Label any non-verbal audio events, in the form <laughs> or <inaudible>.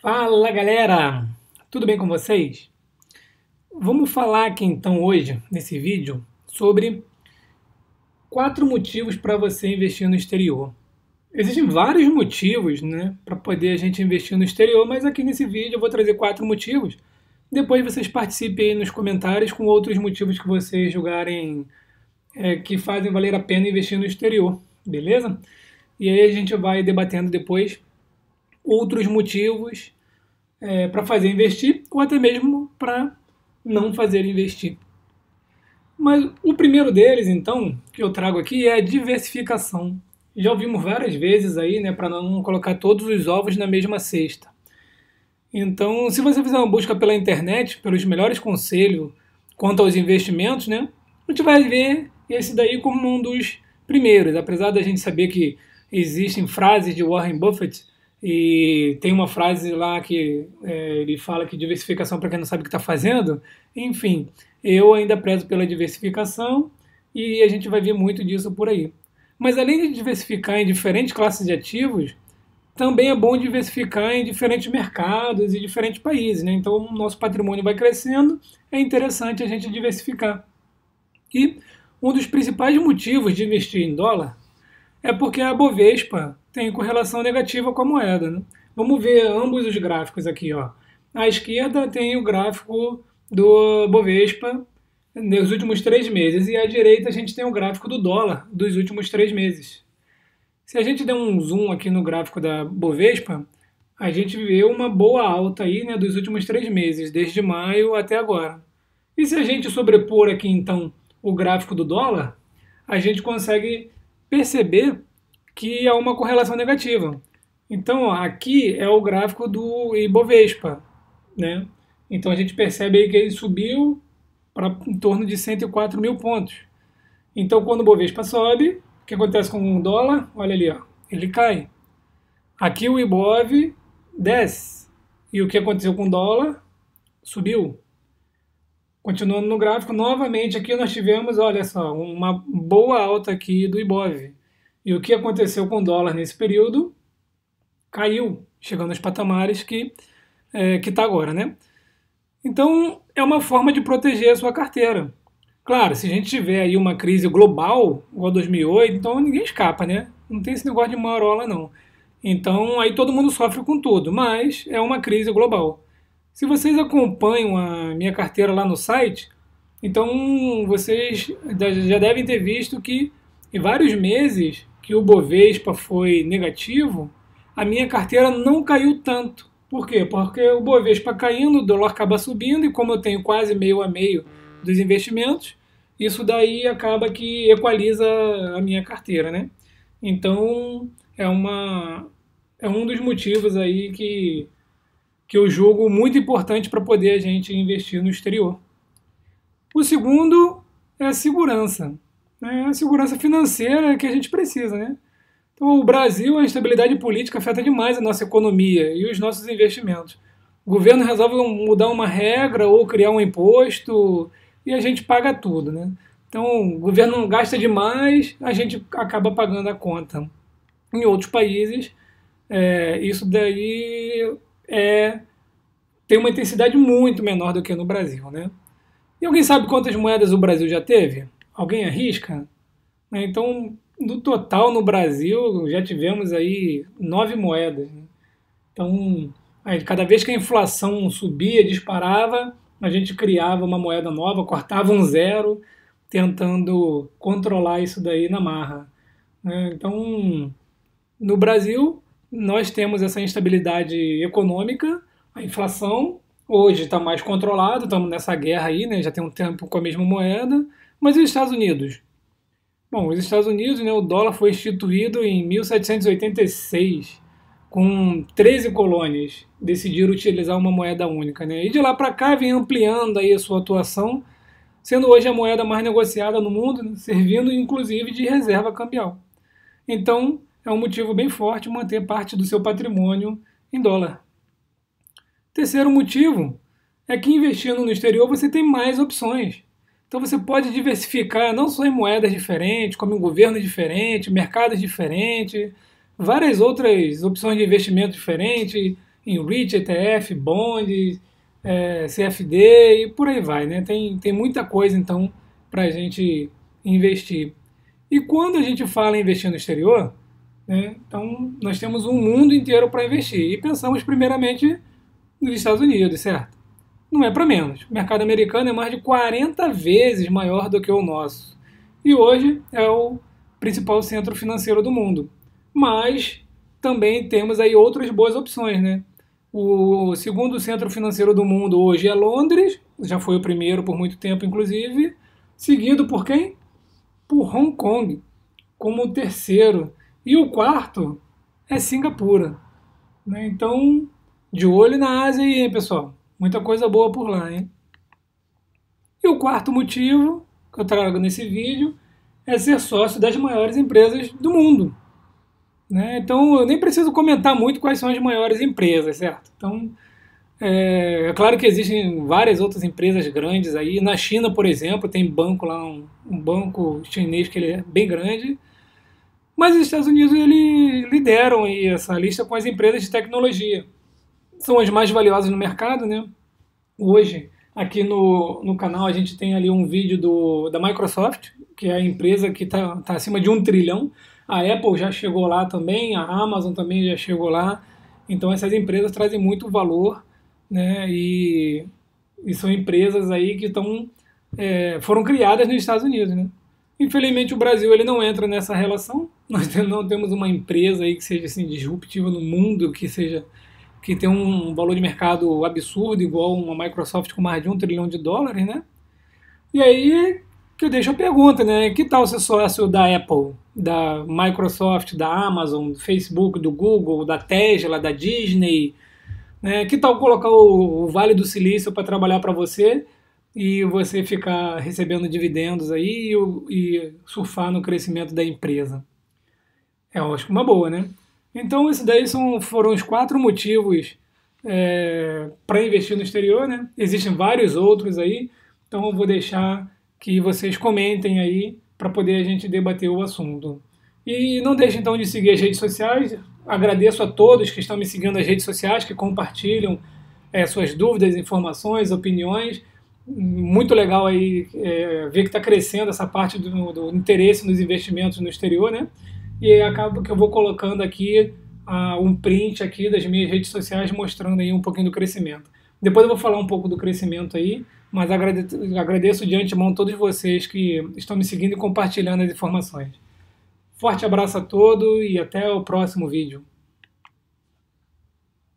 Fala galera, tudo bem com vocês? Vamos falar aqui então hoje, nesse vídeo, sobre quatro motivos para você investir no exterior. Existem vários motivos né, para poder a gente investir no exterior, mas aqui nesse vídeo eu vou trazer quatro motivos. Depois vocês participem aí nos comentários com outros motivos que vocês julgarem é, que fazem valer a pena investir no exterior, beleza? E aí a gente vai debatendo depois outros motivos é, para fazer investir ou até mesmo para não fazer investir. Mas o primeiro deles, então, que eu trago aqui é a diversificação. Já ouvimos várias vezes aí, né, para não colocar todos os ovos na mesma cesta. Então, se você fizer uma busca pela internet, pelos melhores conselhos quanto aos investimentos, né, a gente vai ver esse daí como um dos primeiros. Apesar da gente saber que existem frases de Warren Buffett e tem uma frase lá que é, ele fala que diversificação para quem não sabe o que está fazendo. Enfim, eu ainda prezo pela diversificação e a gente vai ver muito disso por aí. Mas além de diversificar em diferentes classes de ativos, também é bom diversificar em diferentes mercados e diferentes países. Né? Então, o nosso patrimônio vai crescendo, é interessante a gente diversificar. E um dos principais motivos de investir em dólar é porque a Bovespa tem correlação negativa com a moeda. Né? Vamos ver ambos os gráficos aqui. Ó. À esquerda tem o gráfico do Bovespa nos últimos três meses e à direita a gente tem o gráfico do dólar dos últimos três meses. Se a gente der um zoom aqui no gráfico da Bovespa, a gente vê uma boa alta aí né, dos últimos três meses, desde maio até agora. E se a gente sobrepor aqui então o gráfico do dólar, a gente consegue perceber que há uma correlação negativa. Então, aqui é o gráfico do Ibovespa, né? Então a gente percebe que ele subiu para em torno de 104 mil pontos. Então, quando o Bovespa sobe, o que acontece com o dólar? Olha ali, ó, ele cai. Aqui o Ibov desce. E o que aconteceu com o dólar? Subiu. Continuando no gráfico, novamente aqui nós tivemos, olha só, uma boa alta aqui do Ibov. E o que aconteceu com o dólar nesse período? Caiu, chegando aos patamares que é, está agora, né? Então, é uma forma de proteger a sua carteira. Claro, se a gente tiver aí uma crise global, igual 2008, então ninguém escapa, né? Não tem esse negócio de marola, não. Então, aí todo mundo sofre com tudo, mas é uma crise global. Se vocês acompanham a minha carteira lá no site, então vocês já devem ter visto que em vários meses que o Bovespa foi negativo, a minha carteira não caiu tanto. Por quê? Porque o Bovespa caindo, o dólar acaba subindo, e como eu tenho quase meio a meio dos investimentos, isso daí acaba que equaliza a minha carteira, né? Então, é, uma, é um dos motivos aí que, que eu julgo muito importante para poder a gente investir no exterior. O segundo é a segurança né, a segurança financeira que a gente precisa. Né? Então, o Brasil, a instabilidade política afeta demais a nossa economia e os nossos investimentos. O governo resolve mudar uma regra ou criar um imposto e a gente paga tudo. Né? Então, o governo gasta demais, a gente acaba pagando a conta. Em outros países, é, isso daí é, tem uma intensidade muito menor do que no Brasil. Né? E alguém sabe quantas moedas o Brasil já teve? Alguém arrisca? Né, então, no total no Brasil já tivemos aí nove moedas. Né? Então, cada vez que a inflação subia, disparava, a gente criava uma moeda nova, cortava um zero, tentando controlar isso daí na marra. Né? Então, no Brasil, nós temos essa instabilidade econômica, a inflação hoje está mais controlado, estamos nessa guerra aí, né? já tem um tempo com a mesma moeda, mas e os Estados Unidos? Bom, os Estados Unidos, né, o dólar foi instituído em 1786, com 13 colônias decidiram utilizar uma moeda única. Né? E de lá para cá vem ampliando aí a sua atuação, sendo hoje a moeda mais negociada no mundo, né, servindo inclusive de reserva cambial. Então, é um motivo bem forte manter parte do seu patrimônio em dólar. Terceiro motivo é que investindo no exterior você tem mais opções. Então você pode diversificar não só em moedas diferentes, como em governos diferentes, mercados diferentes, várias outras opções de investimento diferentes. em REIT, ETF, bonds, é, CFD e por aí vai, né? Tem, tem muita coisa então para a gente investir. E quando a gente fala em investir no exterior, né, então nós temos um mundo inteiro para investir e pensamos primeiramente nos Estados Unidos, certo? Não é para menos. O mercado americano é mais de 40 vezes maior do que o nosso. E hoje é o principal centro financeiro do mundo. Mas também temos aí outras boas opções, né? O segundo centro financeiro do mundo hoje é Londres, já foi o primeiro por muito tempo, inclusive, seguido por quem? Por Hong Kong, como o terceiro. E o quarto é Singapura. Né? Então, de olho na Ásia aí, hein, pessoal? Muita coisa boa por lá, hein? E o quarto motivo que eu trago nesse vídeo é ser sócio das maiores empresas do mundo. Né? Então, eu nem preciso comentar muito quais são as maiores empresas, certo? Então, é, é, claro que existem várias outras empresas grandes aí. Na China, por exemplo, tem banco lá, um, um banco chinês que ele é bem grande. Mas os Estados Unidos ele lideram essa lista com as empresas de tecnologia são as mais valiosas no mercado, né? Hoje, aqui no, no canal, a gente tem ali um vídeo do, da Microsoft, que é a empresa que está tá acima de um trilhão. A Apple já chegou lá também, a Amazon também já chegou lá. Então, essas empresas trazem muito valor, né? E, e são empresas aí que estão é, foram criadas nos Estados Unidos, né? Infelizmente, o Brasil ele não entra nessa relação. Nós <laughs> não temos uma empresa aí que seja assim, disruptiva no mundo, que seja que tem um valor de mercado absurdo, igual uma Microsoft com mais de um trilhão de dólares, né? E aí que eu deixo a pergunta, né? Que tal ser sócio da Apple, da Microsoft, da Amazon, do Facebook, do Google, da Tesla, da Disney? Né? Que tal colocar o, Vale do Silício para trabalhar para você e você ficar recebendo dividendos aí e, e surfar no crescimento da empresa? É, eu acho uma boa, né? Então, esses daí são, foram os quatro motivos é, para investir no exterior, né? Existem vários outros aí, então eu vou deixar que vocês comentem aí para poder a gente debater o assunto. E não deixe então de seguir as redes sociais. Agradeço a todos que estão me seguindo nas redes sociais, que compartilham é, suas dúvidas, informações, opiniões. Muito legal aí é, ver que está crescendo essa parte do, do interesse nos investimentos no exterior, né? E acaba que eu vou colocando aqui uh, um print aqui das minhas redes sociais mostrando aí um pouquinho do crescimento. Depois eu vou falar um pouco do crescimento aí, mas agradeço, agradeço de antemão todos vocês que estão me seguindo e compartilhando as informações. Forte abraço a todos e até o próximo vídeo.